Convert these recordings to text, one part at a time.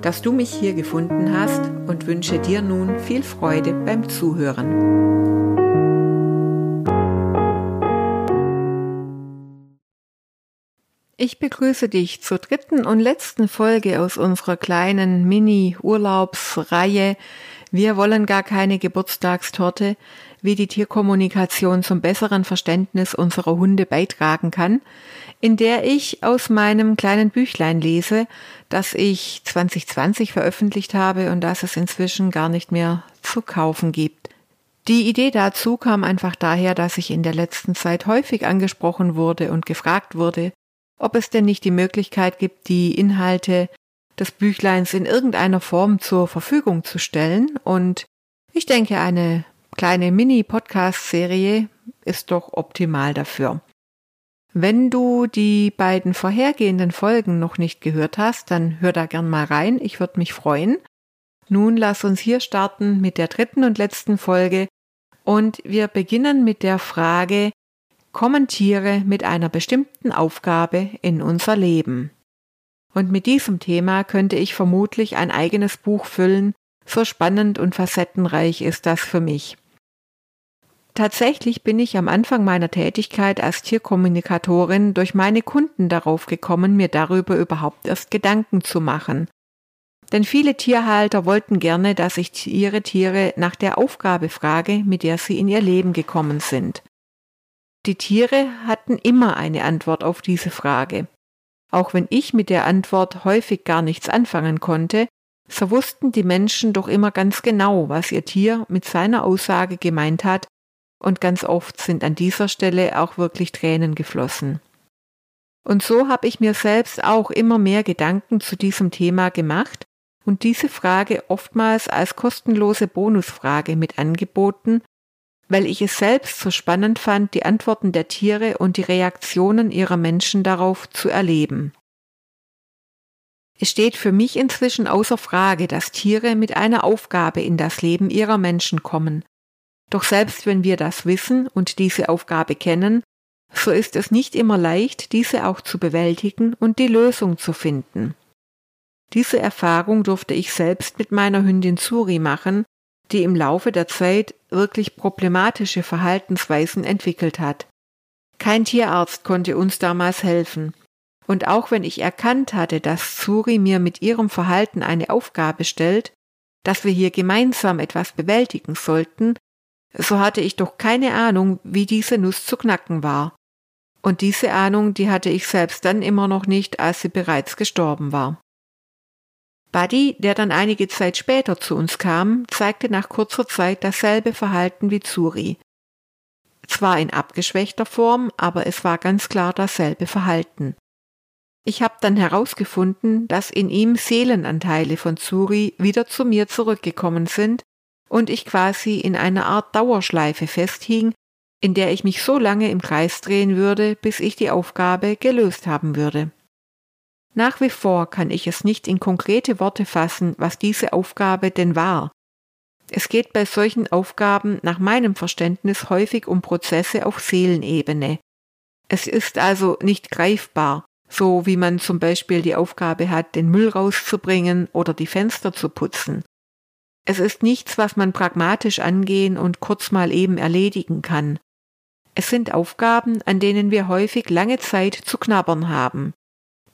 dass du mich hier gefunden hast und wünsche dir nun viel Freude beim Zuhören. Ich begrüße dich zur dritten und letzten Folge aus unserer kleinen Mini-Urlaubsreihe. Wir wollen gar keine Geburtstagstorte, wie die Tierkommunikation zum besseren Verständnis unserer Hunde beitragen kann, in der ich aus meinem kleinen Büchlein lese, das ich 2020 veröffentlicht habe und das es inzwischen gar nicht mehr zu kaufen gibt. Die Idee dazu kam einfach daher, dass ich in der letzten Zeit häufig angesprochen wurde und gefragt wurde, ob es denn nicht die Möglichkeit gibt, die Inhalte des Büchleins in irgendeiner Form zur Verfügung zu stellen. Und ich denke, eine kleine Mini-Podcast-Serie ist doch optimal dafür. Wenn du die beiden vorhergehenden Folgen noch nicht gehört hast, dann hör da gern mal rein, ich würde mich freuen. Nun lass uns hier starten mit der dritten und letzten Folge und wir beginnen mit der Frage, kommen Tiere mit einer bestimmten Aufgabe in unser Leben? Und mit diesem Thema könnte ich vermutlich ein eigenes Buch füllen, so spannend und facettenreich ist das für mich. Tatsächlich bin ich am Anfang meiner Tätigkeit als Tierkommunikatorin durch meine Kunden darauf gekommen, mir darüber überhaupt erst Gedanken zu machen. Denn viele Tierhalter wollten gerne, dass ich ihre Tiere nach der Aufgabe frage, mit der sie in ihr Leben gekommen sind. Die Tiere hatten immer eine Antwort auf diese Frage. Auch wenn ich mit der Antwort häufig gar nichts anfangen konnte, so wussten die Menschen doch immer ganz genau, was ihr Tier mit seiner Aussage gemeint hat und ganz oft sind an dieser Stelle auch wirklich Tränen geflossen. Und so habe ich mir selbst auch immer mehr Gedanken zu diesem Thema gemacht und diese Frage oftmals als kostenlose Bonusfrage mit angeboten, weil ich es selbst so spannend fand, die Antworten der Tiere und die Reaktionen ihrer Menschen darauf zu erleben. Es steht für mich inzwischen außer Frage, dass Tiere mit einer Aufgabe in das Leben ihrer Menschen kommen, doch selbst wenn wir das wissen und diese Aufgabe kennen, so ist es nicht immer leicht, diese auch zu bewältigen und die Lösung zu finden. Diese Erfahrung durfte ich selbst mit meiner Hündin Suri machen, die im Laufe der Zeit wirklich problematische Verhaltensweisen entwickelt hat. Kein Tierarzt konnte uns damals helfen. Und auch wenn ich erkannt hatte, dass Suri mir mit ihrem Verhalten eine Aufgabe stellt, dass wir hier gemeinsam etwas bewältigen sollten, so hatte ich doch keine Ahnung, wie diese Nuss zu knacken war. Und diese Ahnung, die hatte ich selbst dann immer noch nicht, als sie bereits gestorben war. Buddy, der dann einige Zeit später zu uns kam, zeigte nach kurzer Zeit dasselbe Verhalten wie Zuri. Zwar in abgeschwächter Form, aber es war ganz klar dasselbe Verhalten. Ich habe dann herausgefunden, dass in ihm Seelenanteile von Zuri wieder zu mir zurückgekommen sind und ich quasi in einer Art Dauerschleife festhing, in der ich mich so lange im Kreis drehen würde, bis ich die Aufgabe gelöst haben würde. Nach wie vor kann ich es nicht in konkrete Worte fassen, was diese Aufgabe denn war. Es geht bei solchen Aufgaben nach meinem Verständnis häufig um Prozesse auf Seelenebene. Es ist also nicht greifbar, so wie man zum Beispiel die Aufgabe hat, den Müll rauszubringen oder die Fenster zu putzen. Es ist nichts, was man pragmatisch angehen und kurz mal eben erledigen kann. Es sind Aufgaben, an denen wir häufig lange Zeit zu knabbern haben,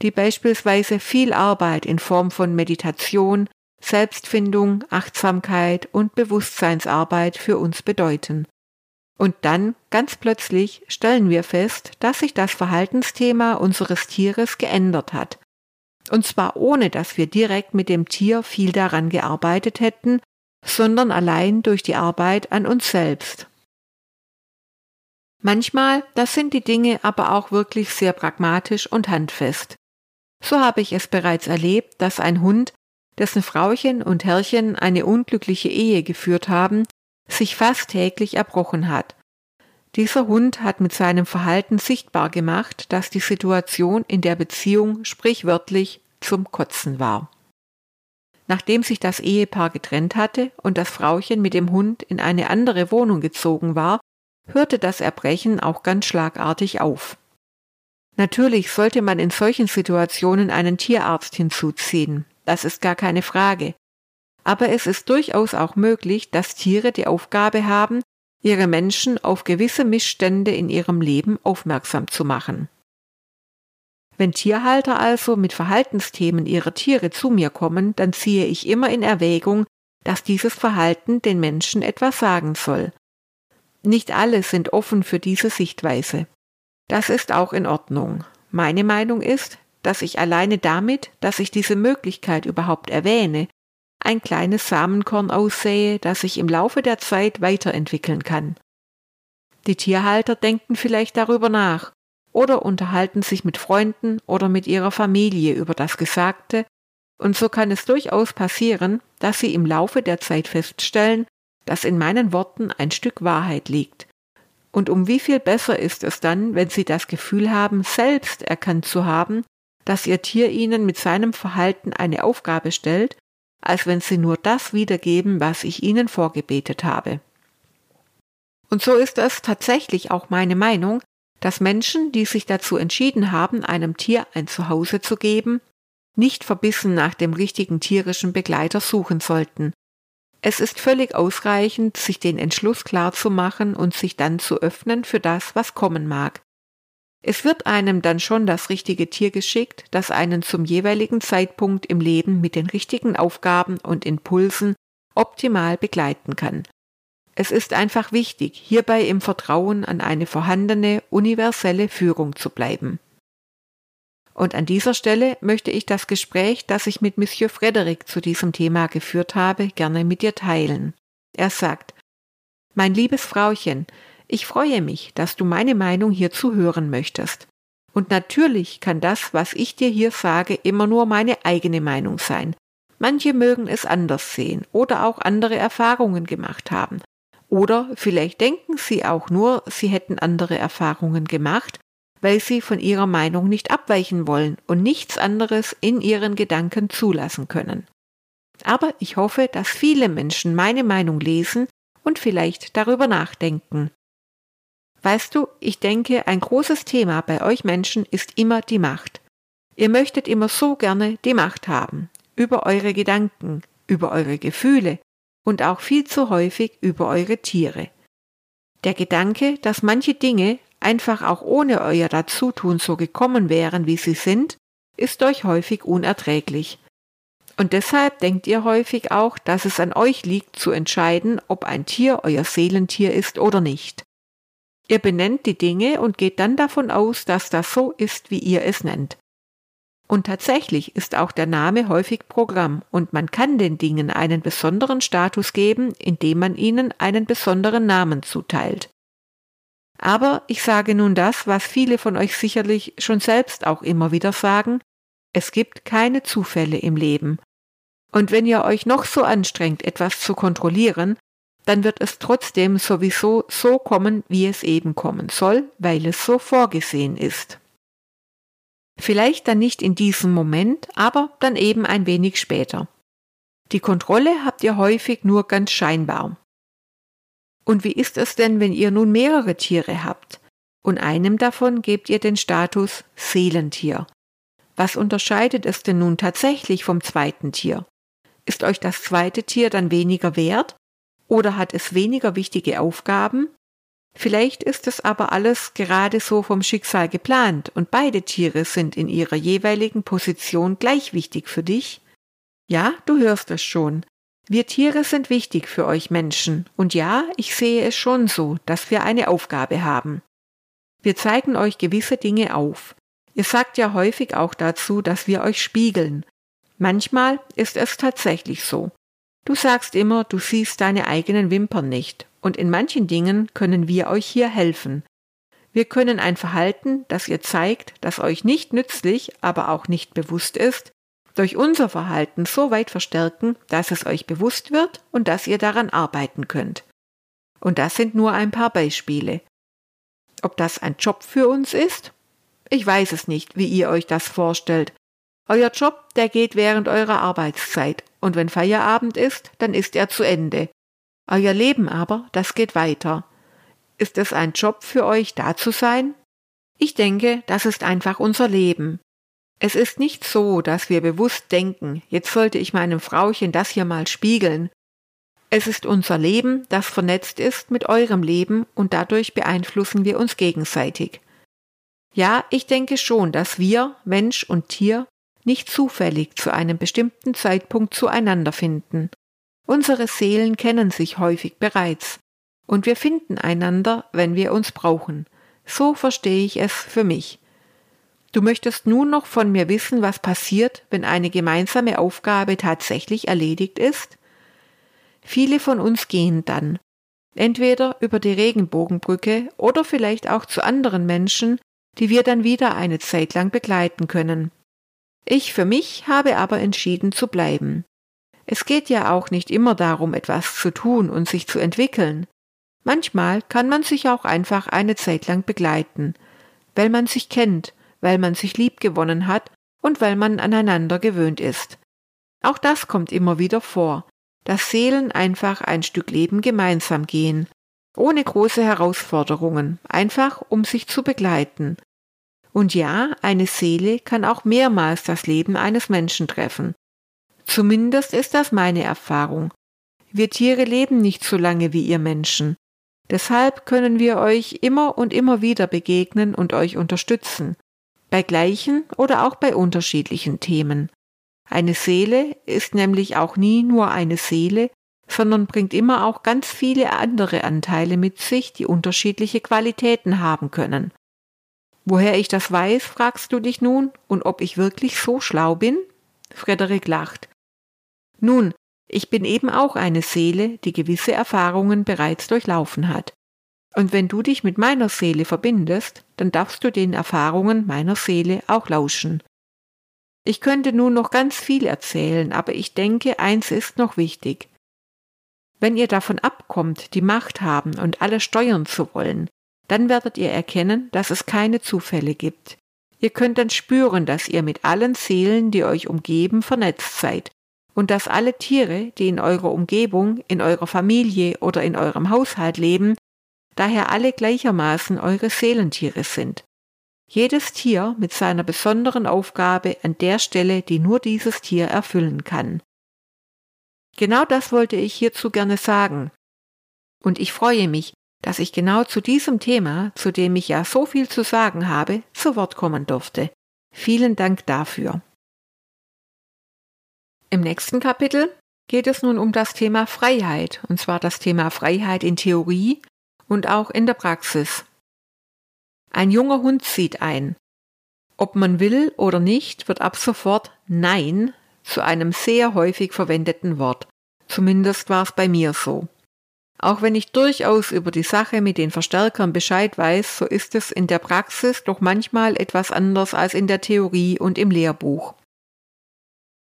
die beispielsweise viel Arbeit in Form von Meditation, Selbstfindung, Achtsamkeit und Bewusstseinsarbeit für uns bedeuten. Und dann, ganz plötzlich, stellen wir fest, dass sich das Verhaltensthema unseres Tieres geändert hat und zwar ohne, dass wir direkt mit dem Tier viel daran gearbeitet hätten, sondern allein durch die Arbeit an uns selbst. Manchmal, das sind die Dinge aber auch wirklich sehr pragmatisch und handfest. So habe ich es bereits erlebt, dass ein Hund, dessen Frauchen und Herrchen eine unglückliche Ehe geführt haben, sich fast täglich erbrochen hat. Dieser Hund hat mit seinem Verhalten sichtbar gemacht, dass die Situation in der Beziehung sprichwörtlich zum Kotzen war. Nachdem sich das Ehepaar getrennt hatte und das Frauchen mit dem Hund in eine andere Wohnung gezogen war, hörte das Erbrechen auch ganz schlagartig auf. Natürlich sollte man in solchen Situationen einen Tierarzt hinzuziehen, das ist gar keine Frage. Aber es ist durchaus auch möglich, dass Tiere die Aufgabe haben, ihre Menschen auf gewisse Missstände in ihrem Leben aufmerksam zu machen. Wenn Tierhalter also mit Verhaltensthemen ihrer Tiere zu mir kommen, dann ziehe ich immer in Erwägung, dass dieses Verhalten den Menschen etwas sagen soll. Nicht alle sind offen für diese Sichtweise. Das ist auch in Ordnung. Meine Meinung ist, dass ich alleine damit, dass ich diese Möglichkeit überhaupt erwähne, ein kleines Samenkorn aussähe, das sich im Laufe der Zeit weiterentwickeln kann. Die Tierhalter denken vielleicht darüber nach oder unterhalten sich mit Freunden oder mit ihrer Familie über das Gesagte, und so kann es durchaus passieren, dass sie im Laufe der Zeit feststellen, dass in meinen Worten ein Stück Wahrheit liegt. Und um wie viel besser ist es dann, wenn sie das Gefühl haben, selbst erkannt zu haben, dass ihr Tier ihnen mit seinem Verhalten eine Aufgabe stellt als wenn sie nur das wiedergeben, was ich ihnen vorgebetet habe. Und so ist es tatsächlich auch meine Meinung, dass Menschen, die sich dazu entschieden haben, einem Tier ein Zuhause zu geben, nicht verbissen nach dem richtigen tierischen Begleiter suchen sollten. Es ist völlig ausreichend, sich den Entschluss klar zu machen und sich dann zu öffnen für das, was kommen mag. Es wird einem dann schon das richtige Tier geschickt, das einen zum jeweiligen Zeitpunkt im Leben mit den richtigen Aufgaben und Impulsen optimal begleiten kann. Es ist einfach wichtig, hierbei im Vertrauen an eine vorhandene universelle Führung zu bleiben. Und an dieser Stelle möchte ich das Gespräch, das ich mit Monsieur Frederick zu diesem Thema geführt habe, gerne mit dir teilen. Er sagt, Mein liebes Frauchen, ich freue mich, dass du meine Meinung hierzu hören möchtest. Und natürlich kann das, was ich dir hier sage, immer nur meine eigene Meinung sein. Manche mögen es anders sehen oder auch andere Erfahrungen gemacht haben. Oder vielleicht denken sie auch nur, sie hätten andere Erfahrungen gemacht, weil sie von ihrer Meinung nicht abweichen wollen und nichts anderes in ihren Gedanken zulassen können. Aber ich hoffe, dass viele Menschen meine Meinung lesen und vielleicht darüber nachdenken. Weißt du, ich denke, ein großes Thema bei euch Menschen ist immer die Macht. Ihr möchtet immer so gerne die Macht haben, über eure Gedanken, über eure Gefühle und auch viel zu häufig über eure Tiere. Der Gedanke, dass manche Dinge einfach auch ohne euer Dazutun so gekommen wären, wie sie sind, ist euch häufig unerträglich. Und deshalb denkt ihr häufig auch, dass es an euch liegt zu entscheiden, ob ein Tier euer Seelentier ist oder nicht. Ihr benennt die Dinge und geht dann davon aus, dass das so ist, wie ihr es nennt. Und tatsächlich ist auch der Name häufig Programm und man kann den Dingen einen besonderen Status geben, indem man ihnen einen besonderen Namen zuteilt. Aber ich sage nun das, was viele von euch sicherlich schon selbst auch immer wieder sagen, es gibt keine Zufälle im Leben. Und wenn ihr euch noch so anstrengt, etwas zu kontrollieren, dann wird es trotzdem sowieso so kommen, wie es eben kommen soll, weil es so vorgesehen ist. Vielleicht dann nicht in diesem Moment, aber dann eben ein wenig später. Die Kontrolle habt ihr häufig nur ganz scheinbar. Und wie ist es denn, wenn ihr nun mehrere Tiere habt und einem davon gebt ihr den Status Seelentier? Was unterscheidet es denn nun tatsächlich vom zweiten Tier? Ist euch das zweite Tier dann weniger wert oder hat es weniger wichtige Aufgaben? Vielleicht ist es aber alles gerade so vom Schicksal geplant und beide Tiere sind in ihrer jeweiligen Position gleich wichtig für dich? Ja, du hörst es schon. Wir Tiere sind wichtig für euch Menschen und ja, ich sehe es schon so, dass wir eine Aufgabe haben. Wir zeigen euch gewisse Dinge auf. Ihr sagt ja häufig auch dazu, dass wir euch spiegeln. Manchmal ist es tatsächlich so. Du sagst immer, du siehst deine eigenen Wimpern nicht, und in manchen Dingen können wir euch hier helfen. Wir können ein Verhalten, das ihr zeigt, das euch nicht nützlich, aber auch nicht bewusst ist, durch unser Verhalten so weit verstärken, dass es euch bewusst wird und dass ihr daran arbeiten könnt. Und das sind nur ein paar Beispiele. Ob das ein Job für uns ist? Ich weiß es nicht, wie ihr euch das vorstellt. Euer Job, der geht während eurer Arbeitszeit, und wenn Feierabend ist, dann ist er zu Ende. Euer Leben aber, das geht weiter. Ist es ein Job für euch, da zu sein? Ich denke, das ist einfach unser Leben. Es ist nicht so, dass wir bewusst denken, jetzt sollte ich meinem Frauchen das hier mal spiegeln. Es ist unser Leben, das vernetzt ist mit eurem Leben und dadurch beeinflussen wir uns gegenseitig. Ja, ich denke schon, dass wir, Mensch und Tier, nicht zufällig zu einem bestimmten Zeitpunkt zueinander finden. Unsere Seelen kennen sich häufig bereits, und wir finden einander, wenn wir uns brauchen. So verstehe ich es für mich. Du möchtest nun noch von mir wissen, was passiert, wenn eine gemeinsame Aufgabe tatsächlich erledigt ist? Viele von uns gehen dann, entweder über die Regenbogenbrücke oder vielleicht auch zu anderen Menschen, die wir dann wieder eine Zeit lang begleiten können. Ich für mich habe aber entschieden zu bleiben. Es geht ja auch nicht immer darum, etwas zu tun und sich zu entwickeln. Manchmal kann man sich auch einfach eine Zeit lang begleiten, weil man sich kennt, weil man sich lieb gewonnen hat und weil man aneinander gewöhnt ist. Auch das kommt immer wieder vor, dass Seelen einfach ein Stück Leben gemeinsam gehen, ohne große Herausforderungen, einfach um sich zu begleiten, und ja, eine Seele kann auch mehrmals das Leben eines Menschen treffen. Zumindest ist das meine Erfahrung. Wir Tiere leben nicht so lange wie ihr Menschen. Deshalb können wir euch immer und immer wieder begegnen und euch unterstützen, bei gleichen oder auch bei unterschiedlichen Themen. Eine Seele ist nämlich auch nie nur eine Seele, sondern bringt immer auch ganz viele andere Anteile mit sich, die unterschiedliche Qualitäten haben können. Woher ich das weiß, fragst du dich nun, und ob ich wirklich so schlau bin? Frederik lacht. Nun, ich bin eben auch eine Seele, die gewisse Erfahrungen bereits durchlaufen hat. Und wenn du dich mit meiner Seele verbindest, dann darfst du den Erfahrungen meiner Seele auch lauschen. Ich könnte nun noch ganz viel erzählen, aber ich denke, eins ist noch wichtig. Wenn ihr davon abkommt, die Macht haben und alle steuern zu wollen, dann werdet ihr erkennen, dass es keine Zufälle gibt. Ihr könnt dann spüren, dass ihr mit allen Seelen, die euch umgeben, vernetzt seid und dass alle Tiere, die in eurer Umgebung, in eurer Familie oder in eurem Haushalt leben, daher alle gleichermaßen eure Seelentiere sind. Jedes Tier mit seiner besonderen Aufgabe an der Stelle, die nur dieses Tier erfüllen kann. Genau das wollte ich hierzu gerne sagen. Und ich freue mich, dass ich genau zu diesem Thema, zu dem ich ja so viel zu sagen habe, zu Wort kommen durfte. Vielen Dank dafür. Im nächsten Kapitel geht es nun um das Thema Freiheit, und zwar das Thema Freiheit in Theorie und auch in der Praxis. Ein junger Hund zieht ein. Ob man will oder nicht, wird ab sofort Nein zu einem sehr häufig verwendeten Wort. Zumindest war es bei mir so. Auch wenn ich durchaus über die Sache mit den Verstärkern Bescheid weiß, so ist es in der Praxis doch manchmal etwas anders als in der Theorie und im Lehrbuch.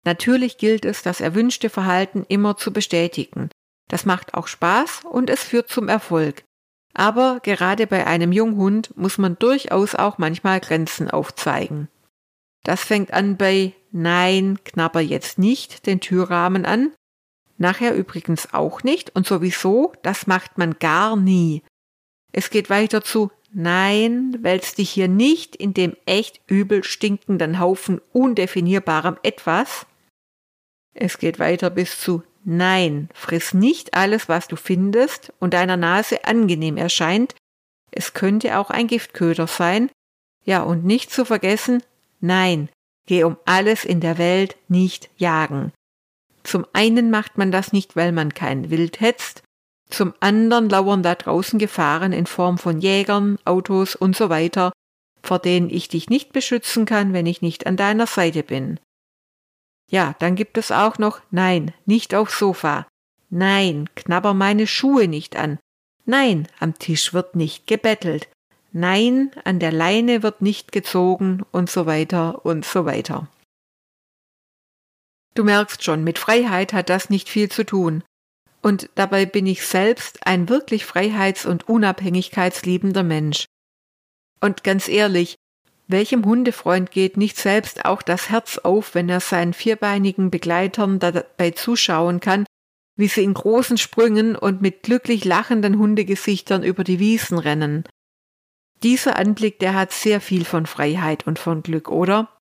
Natürlich gilt es, das erwünschte Verhalten immer zu bestätigen. Das macht auch Spaß und es führt zum Erfolg. Aber gerade bei einem Junghund muss man durchaus auch manchmal Grenzen aufzeigen. Das fängt an bei Nein, knabber jetzt nicht den Türrahmen an Nachher übrigens auch nicht und sowieso, das macht man gar nie. Es geht weiter zu Nein, wälz dich hier nicht in dem echt übel stinkenden Haufen undefinierbarem etwas. Es geht weiter bis zu Nein, friss nicht alles, was du findest und deiner Nase angenehm erscheint. Es könnte auch ein Giftköder sein. Ja, und nicht zu vergessen, nein, geh um alles in der Welt nicht jagen. Zum einen macht man das nicht, weil man kein Wild hetzt, zum anderen lauern da draußen Gefahren in Form von Jägern, Autos und so weiter, vor denen ich dich nicht beschützen kann, wenn ich nicht an deiner Seite bin. Ja, dann gibt es auch noch Nein, nicht aufs Sofa. Nein, knabber meine Schuhe nicht an. Nein, am Tisch wird nicht gebettelt. Nein, an der Leine wird nicht gezogen und so weiter und so weiter. Du merkst schon, mit Freiheit hat das nicht viel zu tun. Und dabei bin ich selbst ein wirklich freiheits- und unabhängigkeitsliebender Mensch. Und ganz ehrlich, welchem Hundefreund geht nicht selbst auch das Herz auf, wenn er seinen vierbeinigen Begleitern dabei zuschauen kann, wie sie in großen Sprüngen und mit glücklich lachenden Hundegesichtern über die Wiesen rennen? Dieser Anblick, der hat sehr viel von Freiheit und von Glück, oder?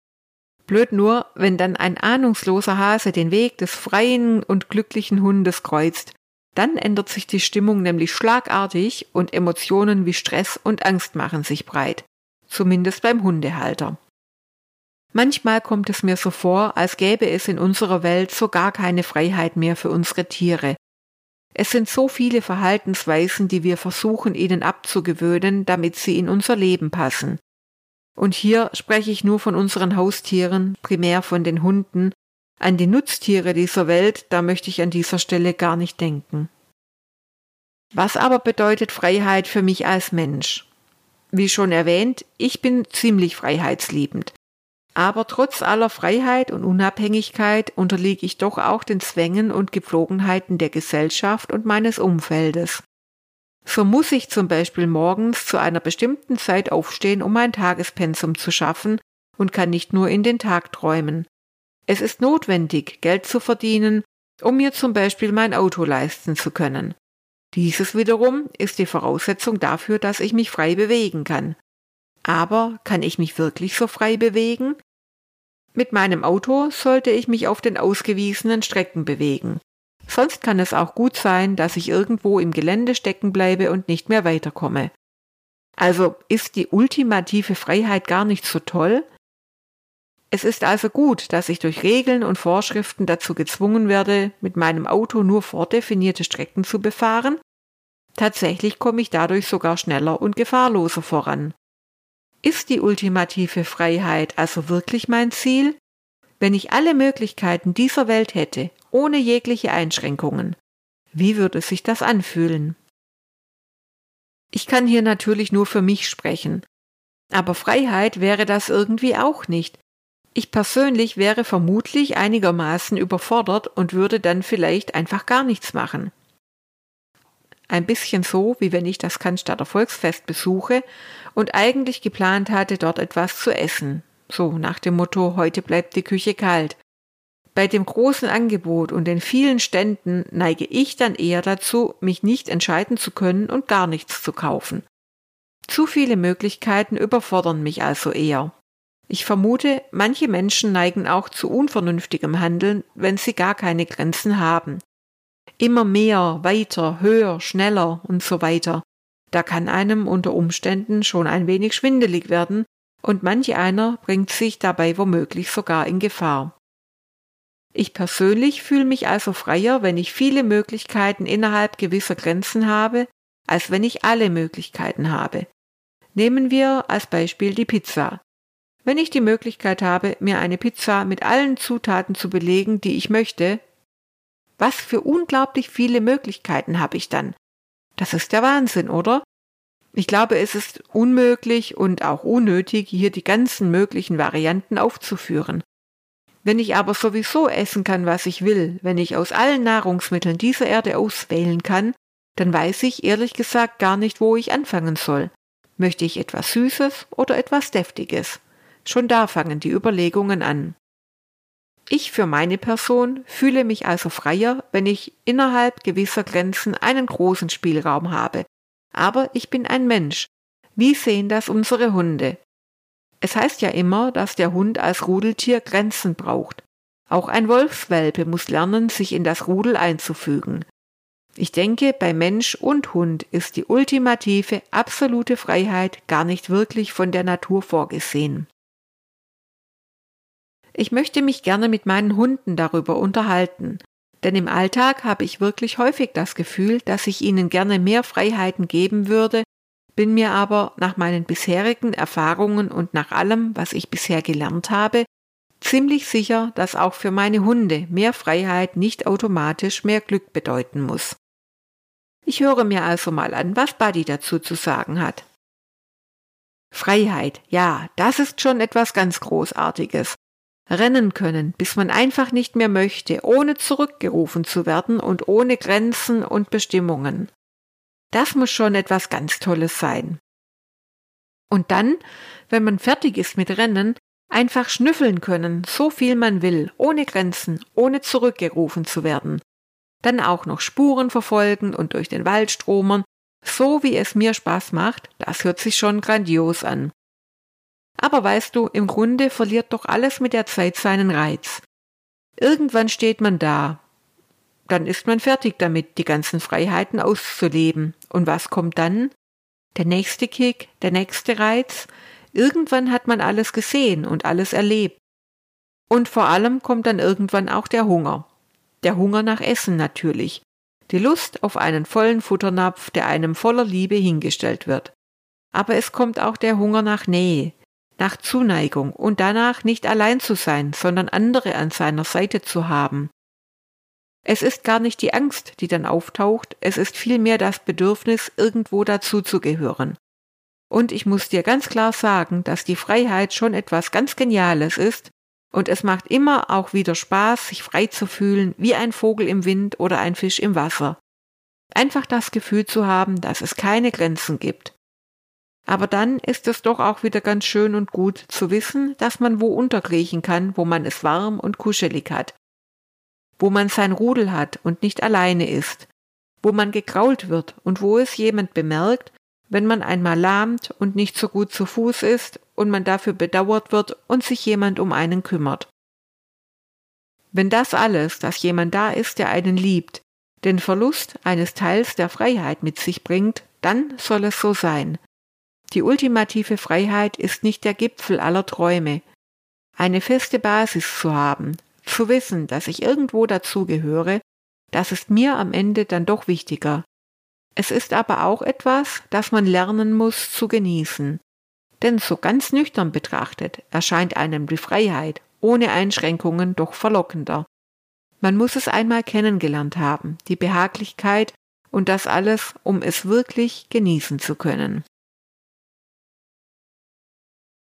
Blöd nur, wenn dann ein ahnungsloser Hase den Weg des freien und glücklichen Hundes kreuzt. Dann ändert sich die Stimmung nämlich schlagartig und Emotionen wie Stress und Angst machen sich breit. Zumindest beim Hundehalter. Manchmal kommt es mir so vor, als gäbe es in unserer Welt so gar keine Freiheit mehr für unsere Tiere. Es sind so viele Verhaltensweisen, die wir versuchen ihnen abzugewöhnen, damit sie in unser Leben passen. Und hier spreche ich nur von unseren Haustieren, primär von den Hunden. An die Nutztiere dieser Welt, da möchte ich an dieser Stelle gar nicht denken. Was aber bedeutet Freiheit für mich als Mensch? Wie schon erwähnt, ich bin ziemlich freiheitsliebend. Aber trotz aller Freiheit und Unabhängigkeit unterliege ich doch auch den Zwängen und Gepflogenheiten der Gesellschaft und meines Umfeldes. So muss ich zum Beispiel morgens zu einer bestimmten Zeit aufstehen, um mein Tagespensum zu schaffen und kann nicht nur in den Tag träumen. Es ist notwendig, Geld zu verdienen, um mir zum Beispiel mein Auto leisten zu können. Dieses wiederum ist die Voraussetzung dafür, dass ich mich frei bewegen kann. Aber kann ich mich wirklich so frei bewegen? Mit meinem Auto sollte ich mich auf den ausgewiesenen Strecken bewegen. Sonst kann es auch gut sein, dass ich irgendwo im Gelände stecken bleibe und nicht mehr weiterkomme. Also ist die ultimative Freiheit gar nicht so toll? Es ist also gut, dass ich durch Regeln und Vorschriften dazu gezwungen werde, mit meinem Auto nur vordefinierte Strecken zu befahren. Tatsächlich komme ich dadurch sogar schneller und gefahrloser voran. Ist die ultimative Freiheit also wirklich mein Ziel? Wenn ich alle Möglichkeiten dieser Welt hätte, ohne jegliche Einschränkungen, wie würde sich das anfühlen? Ich kann hier natürlich nur für mich sprechen. Aber Freiheit wäre das irgendwie auch nicht. Ich persönlich wäre vermutlich einigermaßen überfordert und würde dann vielleicht einfach gar nichts machen. Ein bisschen so, wie wenn ich das Cannstatter Volksfest besuche und eigentlich geplant hatte, dort etwas zu essen. So nach dem Motto, heute bleibt die Küche kalt. Bei dem großen Angebot und den vielen Ständen neige ich dann eher dazu, mich nicht entscheiden zu können und gar nichts zu kaufen. Zu viele Möglichkeiten überfordern mich also eher. Ich vermute, manche Menschen neigen auch zu unvernünftigem Handeln, wenn sie gar keine Grenzen haben immer mehr, weiter, höher, schneller und so weiter. Da kann einem unter Umständen schon ein wenig schwindelig werden und manch einer bringt sich dabei womöglich sogar in Gefahr. Ich persönlich fühle mich also freier, wenn ich viele Möglichkeiten innerhalb gewisser Grenzen habe, als wenn ich alle Möglichkeiten habe. Nehmen wir als Beispiel die Pizza. Wenn ich die Möglichkeit habe, mir eine Pizza mit allen Zutaten zu belegen, die ich möchte, was für unglaublich viele Möglichkeiten habe ich dann. Das ist der Wahnsinn, oder? Ich glaube, es ist unmöglich und auch unnötig, hier die ganzen möglichen Varianten aufzuführen. Wenn ich aber sowieso essen kann, was ich will, wenn ich aus allen Nahrungsmitteln dieser Erde auswählen kann, dann weiß ich ehrlich gesagt gar nicht, wo ich anfangen soll. Möchte ich etwas Süßes oder etwas Deftiges? Schon da fangen die Überlegungen an. Ich für meine Person fühle mich also freier, wenn ich innerhalb gewisser Grenzen einen großen Spielraum habe. Aber ich bin ein Mensch. Wie sehen das unsere Hunde? Es heißt ja immer, dass der Hund als Rudeltier Grenzen braucht. Auch ein Wolfswelpe muss lernen, sich in das Rudel einzufügen. Ich denke, bei Mensch und Hund ist die ultimative, absolute Freiheit gar nicht wirklich von der Natur vorgesehen. Ich möchte mich gerne mit meinen Hunden darüber unterhalten, denn im Alltag habe ich wirklich häufig das Gefühl, dass ich ihnen gerne mehr Freiheiten geben würde, bin mir aber nach meinen bisherigen Erfahrungen und nach allem, was ich bisher gelernt habe, ziemlich sicher, dass auch für meine Hunde mehr Freiheit nicht automatisch mehr Glück bedeuten muss. Ich höre mir also mal an, was Buddy dazu zu sagen hat. Freiheit, ja, das ist schon etwas ganz Großartiges. Rennen können, bis man einfach nicht mehr möchte, ohne zurückgerufen zu werden und ohne Grenzen und Bestimmungen. Das muss schon etwas ganz Tolles sein. Und dann, wenn man fertig ist mit Rennen, einfach schnüffeln können, so viel man will, ohne Grenzen, ohne zurückgerufen zu werden. Dann auch noch Spuren verfolgen und durch den Wald stromern, so wie es mir Spaß macht, das hört sich schon grandios an. Aber weißt du, im Grunde verliert doch alles mit der Zeit seinen Reiz. Irgendwann steht man da. Dann ist man fertig damit, die ganzen Freiheiten auszuleben. Und was kommt dann? Der nächste Kick, der nächste Reiz. Irgendwann hat man alles gesehen und alles erlebt. Und vor allem kommt dann irgendwann auch der Hunger. Der Hunger nach Essen natürlich. Die Lust auf einen vollen Futternapf, der einem voller Liebe hingestellt wird. Aber es kommt auch der Hunger nach Nähe, nach Zuneigung und danach nicht allein zu sein, sondern andere an seiner Seite zu haben. Es ist gar nicht die Angst, die dann auftaucht, es ist vielmehr das Bedürfnis, irgendwo dazuzugehören. Und ich muss dir ganz klar sagen, dass die Freiheit schon etwas ganz Geniales ist, und es macht immer auch wieder Spaß, sich frei zu fühlen, wie ein Vogel im Wind oder ein Fisch im Wasser. Einfach das Gefühl zu haben, dass es keine Grenzen gibt. Aber dann ist es doch auch wieder ganz schön und gut zu wissen, dass man wo unterkriechen kann, wo man es warm und kuschelig hat. Wo man sein Rudel hat und nicht alleine ist. Wo man gekrault wird und wo es jemand bemerkt, wenn man einmal lahmt und nicht so gut zu Fuß ist und man dafür bedauert wird und sich jemand um einen kümmert. Wenn das alles, dass jemand da ist, der einen liebt, den Verlust eines Teils der Freiheit mit sich bringt, dann soll es so sein. Die ultimative Freiheit ist nicht der Gipfel aller Träume. Eine feste Basis zu haben, zu wissen, dass ich irgendwo dazugehöre, das ist mir am Ende dann doch wichtiger. Es ist aber auch etwas, das man lernen muss zu genießen. Denn so ganz nüchtern betrachtet erscheint einem die Freiheit ohne Einschränkungen doch verlockender. Man muss es einmal kennengelernt haben, die Behaglichkeit und das alles, um es wirklich genießen zu können.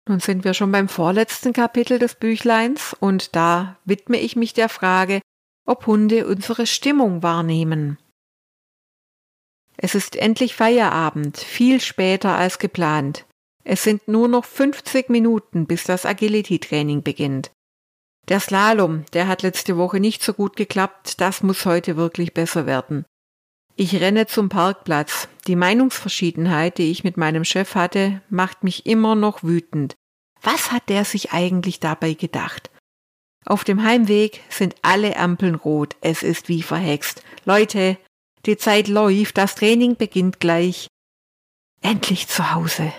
Nun sind wir schon beim vorletzten Kapitel des Büchleins und da widme ich mich der Frage, ob Hunde unsere Stimmung wahrnehmen. Es ist endlich Feierabend, viel später als geplant. Es sind nur noch 50 Minuten, bis das Agility-Training beginnt. Der Slalom, der hat letzte Woche nicht so gut geklappt, das muss heute wirklich besser werden. Ich renne zum Parkplatz. Die Meinungsverschiedenheit, die ich mit meinem Chef hatte, macht mich immer noch wütend. Was hat der sich eigentlich dabei gedacht? Auf dem Heimweg sind alle Ampeln rot. Es ist wie verhext. Leute, die Zeit läuft, das Training beginnt gleich. Endlich zu Hause.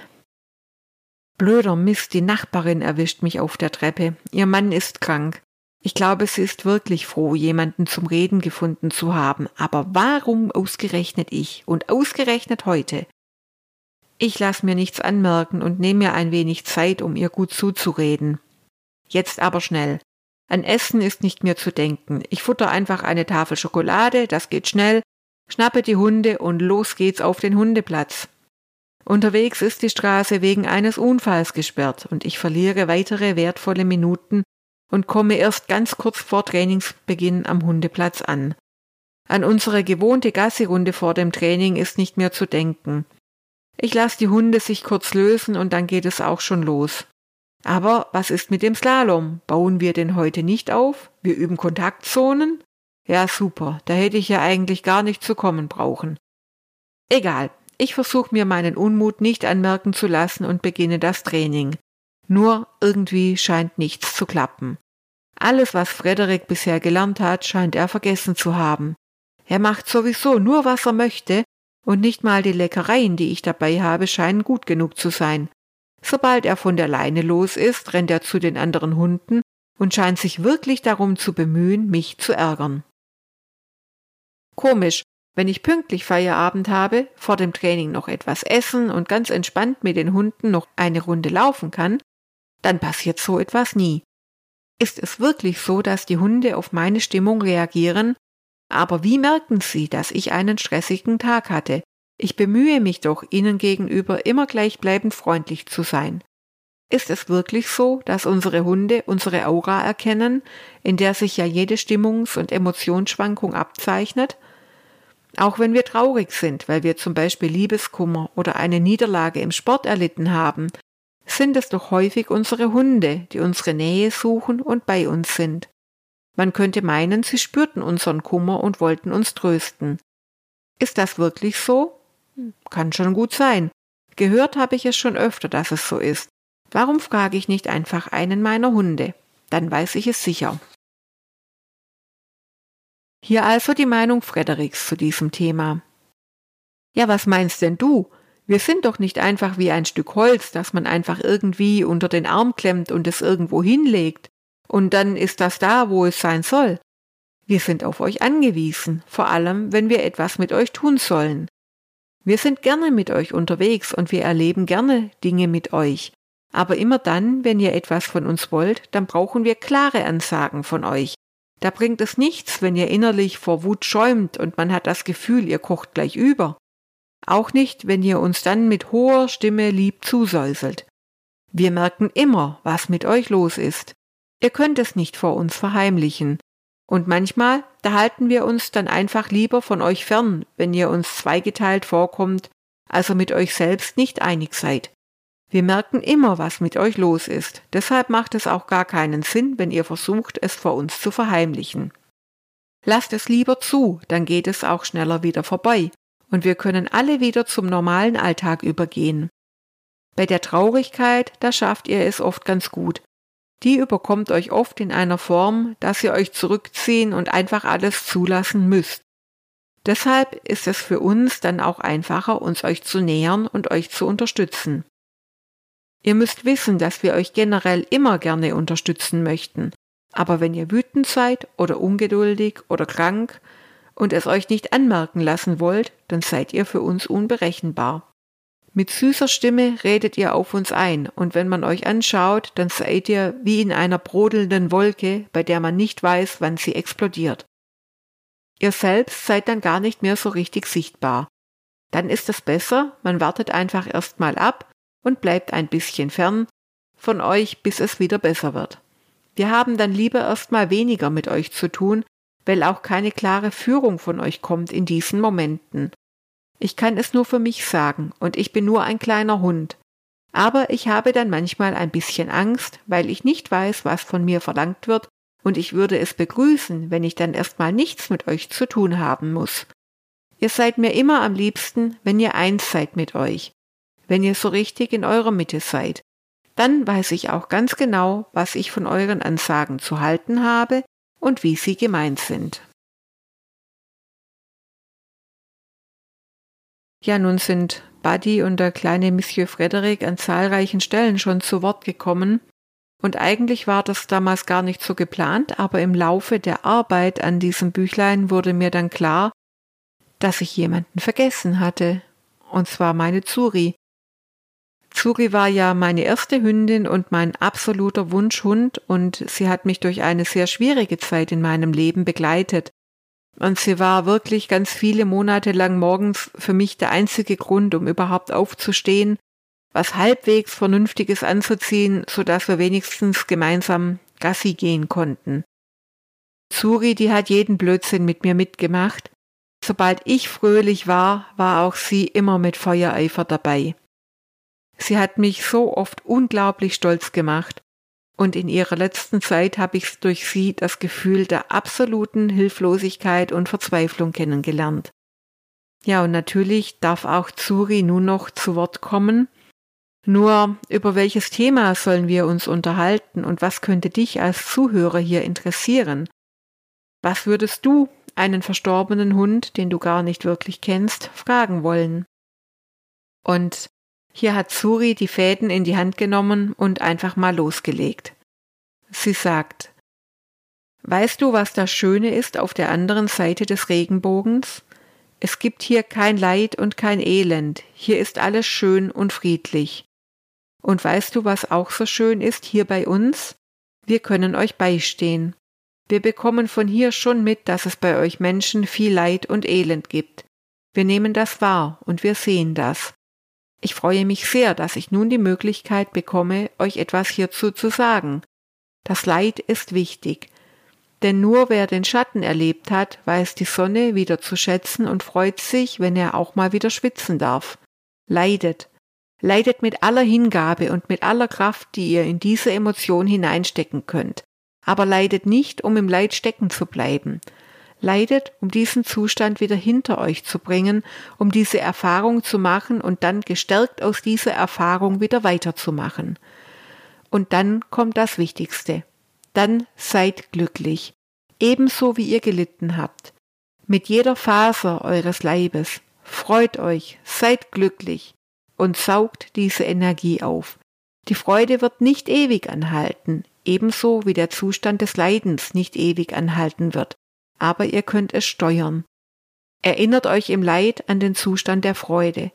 Blöder Mist, die Nachbarin erwischt mich auf der Treppe. Ihr Mann ist krank. Ich glaube, sie ist wirklich froh, jemanden zum Reden gefunden zu haben. Aber warum ausgerechnet ich und ausgerechnet heute? Ich lass mir nichts anmerken und nehme mir ein wenig Zeit, um ihr gut zuzureden. Jetzt aber schnell. An Essen ist nicht mehr zu denken. Ich futter einfach eine Tafel Schokolade, das geht schnell, schnappe die Hunde und los geht's auf den Hundeplatz. Unterwegs ist die Straße wegen eines Unfalls gesperrt und ich verliere weitere wertvolle Minuten und komme erst ganz kurz vor Trainingsbeginn am Hundeplatz an. An unsere gewohnte Gassi-Runde vor dem Training ist nicht mehr zu denken. Ich lasse die Hunde sich kurz lösen und dann geht es auch schon los. Aber was ist mit dem Slalom? Bauen wir den heute nicht auf? Wir üben Kontaktzonen? Ja, super, da hätte ich ja eigentlich gar nicht zu kommen brauchen. Egal, ich versuche mir meinen Unmut nicht anmerken zu lassen und beginne das Training. Nur irgendwie scheint nichts zu klappen. Alles, was Frederik bisher gelernt hat, scheint er vergessen zu haben. Er macht sowieso nur, was er möchte, und nicht mal die Leckereien, die ich dabei habe, scheinen gut genug zu sein. Sobald er von der Leine los ist, rennt er zu den anderen Hunden und scheint sich wirklich darum zu bemühen, mich zu ärgern. Komisch, wenn ich pünktlich Feierabend habe, vor dem Training noch etwas essen und ganz entspannt mit den Hunden noch eine Runde laufen kann, dann passiert so etwas nie. Ist es wirklich so, dass die Hunde auf meine Stimmung reagieren aber wie merken Sie, dass ich einen stressigen Tag hatte? Ich bemühe mich doch, Ihnen gegenüber immer gleichbleibend freundlich zu sein. Ist es wirklich so, dass unsere Hunde unsere Aura erkennen, in der sich ja jede Stimmungs- und Emotionsschwankung abzeichnet? Auch wenn wir traurig sind, weil wir zum Beispiel Liebeskummer oder eine Niederlage im Sport erlitten haben, sind es doch häufig unsere Hunde, die unsere Nähe suchen und bei uns sind. Man könnte meinen, sie spürten unseren Kummer und wollten uns trösten. Ist das wirklich so? Kann schon gut sein. Gehört habe ich es schon öfter, dass es so ist. Warum frage ich nicht einfach einen meiner Hunde? Dann weiß ich es sicher. Hier also die Meinung Frederiks zu diesem Thema. Ja, was meinst denn du? Wir sind doch nicht einfach wie ein Stück Holz, das man einfach irgendwie unter den Arm klemmt und es irgendwo hinlegt, und dann ist das da, wo es sein soll. Wir sind auf euch angewiesen, vor allem wenn wir etwas mit euch tun sollen. Wir sind gerne mit euch unterwegs und wir erleben gerne Dinge mit euch, aber immer dann, wenn ihr etwas von uns wollt, dann brauchen wir klare Ansagen von euch. Da bringt es nichts, wenn ihr innerlich vor Wut schäumt und man hat das Gefühl, ihr kocht gleich über. Auch nicht, wenn ihr uns dann mit hoher Stimme lieb zusäuselt. Wir merken immer, was mit euch los ist. Ihr könnt es nicht vor uns verheimlichen. Und manchmal, da halten wir uns dann einfach lieber von euch fern, wenn ihr uns zweigeteilt vorkommt, also mit euch selbst nicht einig seid. Wir merken immer, was mit euch los ist. Deshalb macht es auch gar keinen Sinn, wenn ihr versucht, es vor uns zu verheimlichen. Lasst es lieber zu, dann geht es auch schneller wieder vorbei und wir können alle wieder zum normalen Alltag übergehen. Bei der Traurigkeit, da schafft ihr es oft ganz gut. Die überkommt euch oft in einer Form, dass ihr euch zurückziehen und einfach alles zulassen müsst. Deshalb ist es für uns dann auch einfacher, uns euch zu nähern und euch zu unterstützen. Ihr müsst wissen, dass wir euch generell immer gerne unterstützen möchten. Aber wenn ihr wütend seid oder ungeduldig oder krank und es euch nicht anmerken lassen wollt, dann seid ihr für uns unberechenbar. Mit süßer Stimme redet ihr auf uns ein, und wenn man euch anschaut, dann seid ihr wie in einer brodelnden Wolke, bei der man nicht weiß, wann sie explodiert. Ihr selbst seid dann gar nicht mehr so richtig sichtbar. Dann ist es besser, man wartet einfach erstmal ab und bleibt ein bisschen fern von euch, bis es wieder besser wird. Wir haben dann lieber erstmal weniger mit euch zu tun, weil auch keine klare Führung von euch kommt in diesen Momenten. Ich kann es nur für mich sagen, und ich bin nur ein kleiner Hund. Aber ich habe dann manchmal ein bisschen Angst, weil ich nicht weiß, was von mir verlangt wird, und ich würde es begrüßen, wenn ich dann erstmal nichts mit euch zu tun haben muss. Ihr seid mir immer am liebsten, wenn ihr eins seid mit euch, wenn ihr so richtig in eurer Mitte seid. Dann weiß ich auch ganz genau, was ich von euren Ansagen zu halten habe und wie sie gemeint sind. Ja, nun sind Buddy und der kleine Monsieur Frederic an zahlreichen Stellen schon zu Wort gekommen, und eigentlich war das damals gar nicht so geplant, aber im Laufe der Arbeit an diesem Büchlein wurde mir dann klar, dass ich jemanden vergessen hatte, und zwar meine Zuri. Zuri war ja meine erste Hündin und mein absoluter Wunschhund und sie hat mich durch eine sehr schwierige Zeit in meinem Leben begleitet. Und sie war wirklich ganz viele Monate lang morgens für mich der einzige Grund, um überhaupt aufzustehen, was halbwegs Vernünftiges anzuziehen, so dass wir wenigstens gemeinsam Gassi gehen konnten. Zuri, die hat jeden Blödsinn mit mir mitgemacht. Sobald ich fröhlich war, war auch sie immer mit Feuereifer dabei. Sie hat mich so oft unglaublich stolz gemacht, und in ihrer letzten Zeit habe ich durch sie das Gefühl der absoluten Hilflosigkeit und Verzweiflung kennengelernt. Ja, und natürlich darf auch Zuri nun noch zu Wort kommen. Nur über welches Thema sollen wir uns unterhalten und was könnte dich als Zuhörer hier interessieren? Was würdest du einen verstorbenen Hund, den du gar nicht wirklich kennst, fragen wollen? Und hier hat Suri die Fäden in die Hand genommen und einfach mal losgelegt. Sie sagt, Weißt du, was das Schöne ist auf der anderen Seite des Regenbogens? Es gibt hier kein Leid und kein Elend, hier ist alles schön und friedlich. Und weißt du, was auch so schön ist hier bei uns? Wir können euch beistehen. Wir bekommen von hier schon mit, dass es bei euch Menschen viel Leid und Elend gibt. Wir nehmen das wahr und wir sehen das. Ich freue mich sehr, dass ich nun die Möglichkeit bekomme, euch etwas hierzu zu sagen. Das Leid ist wichtig. Denn nur wer den Schatten erlebt hat, weiß die Sonne wieder zu schätzen und freut sich, wenn er auch mal wieder schwitzen darf. Leidet. Leidet mit aller Hingabe und mit aller Kraft, die ihr in diese Emotion hineinstecken könnt. Aber leidet nicht, um im Leid stecken zu bleiben. Leidet, um diesen Zustand wieder hinter euch zu bringen, um diese Erfahrung zu machen und dann gestärkt aus dieser Erfahrung wieder weiterzumachen. Und dann kommt das Wichtigste dann seid glücklich, ebenso wie ihr gelitten habt. Mit jeder Faser eures Leibes. Freut euch, seid glücklich und saugt diese Energie auf. Die Freude wird nicht ewig anhalten, ebenso wie der Zustand des Leidens nicht ewig anhalten wird, aber ihr könnt es steuern. Erinnert euch im Leid an den Zustand der Freude.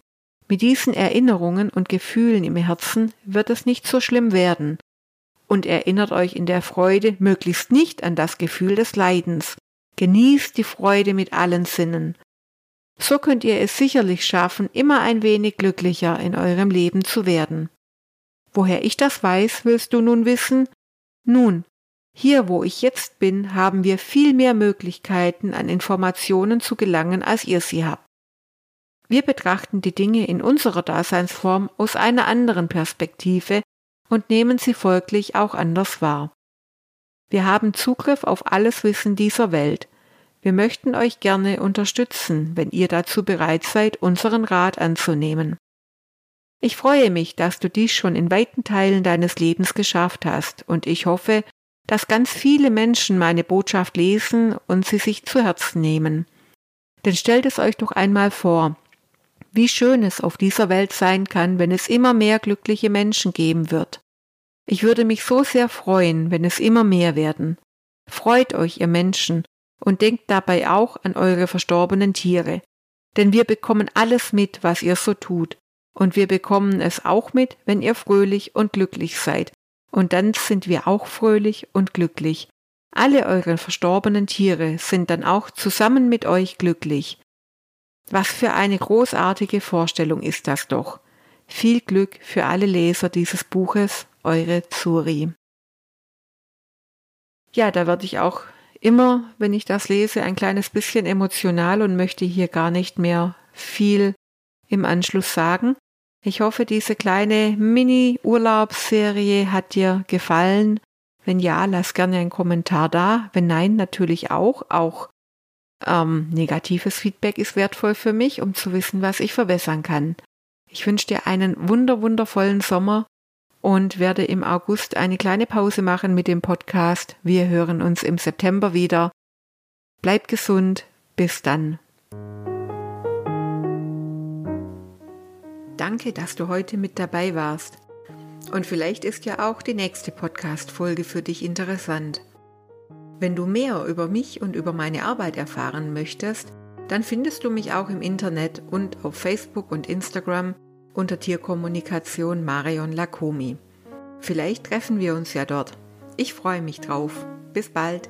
Mit diesen Erinnerungen und Gefühlen im Herzen wird es nicht so schlimm werden, und erinnert euch in der Freude möglichst nicht an das Gefühl des Leidens. Genießt die Freude mit allen Sinnen. So könnt ihr es sicherlich schaffen, immer ein wenig glücklicher in eurem Leben zu werden. Woher ich das weiß, willst du nun wissen? Nun, hier wo ich jetzt bin, haben wir viel mehr Möglichkeiten, an Informationen zu gelangen, als ihr sie habt. Wir betrachten die Dinge in unserer Daseinsform aus einer anderen Perspektive und nehmen sie folglich auch anders wahr. Wir haben Zugriff auf alles Wissen dieser Welt. Wir möchten euch gerne unterstützen, wenn ihr dazu bereit seid, unseren Rat anzunehmen. Ich freue mich, dass du dies schon in weiten Teilen deines Lebens geschafft hast, und ich hoffe, dass ganz viele Menschen meine Botschaft lesen und sie sich zu Herzen nehmen. Denn stellt es euch doch einmal vor, wie schön es auf dieser Welt sein kann, wenn es immer mehr glückliche Menschen geben wird. Ich würde mich so sehr freuen, wenn es immer mehr werden. Freut euch, ihr Menschen, und denkt dabei auch an eure verstorbenen Tiere, denn wir bekommen alles mit, was ihr so tut, und wir bekommen es auch mit, wenn ihr fröhlich und glücklich seid, und dann sind wir auch fröhlich und glücklich. Alle eure verstorbenen Tiere sind dann auch zusammen mit euch glücklich. Was für eine großartige Vorstellung ist das doch. Viel Glück für alle Leser dieses Buches, eure Zuri. Ja, da werde ich auch immer, wenn ich das lese, ein kleines bisschen emotional und möchte hier gar nicht mehr viel im Anschluss sagen. Ich hoffe, diese kleine Mini-Urlaubsserie hat dir gefallen. Wenn ja, lass gerne einen Kommentar da. Wenn nein, natürlich auch. Auch ähm, negatives Feedback ist wertvoll für mich, um zu wissen, was ich verbessern kann. Ich wünsche dir einen wunder, wundervollen Sommer und werde im August eine kleine Pause machen mit dem Podcast. Wir hören uns im September wieder. Bleib gesund. Bis dann. Danke, dass du heute mit dabei warst. Und vielleicht ist ja auch die nächste Podcast-Folge für dich interessant. Wenn du mehr über mich und über meine Arbeit erfahren möchtest, dann findest du mich auch im Internet und auf Facebook und Instagram unter Tierkommunikation Marion Lakomi. Vielleicht treffen wir uns ja dort. Ich freue mich drauf. Bis bald.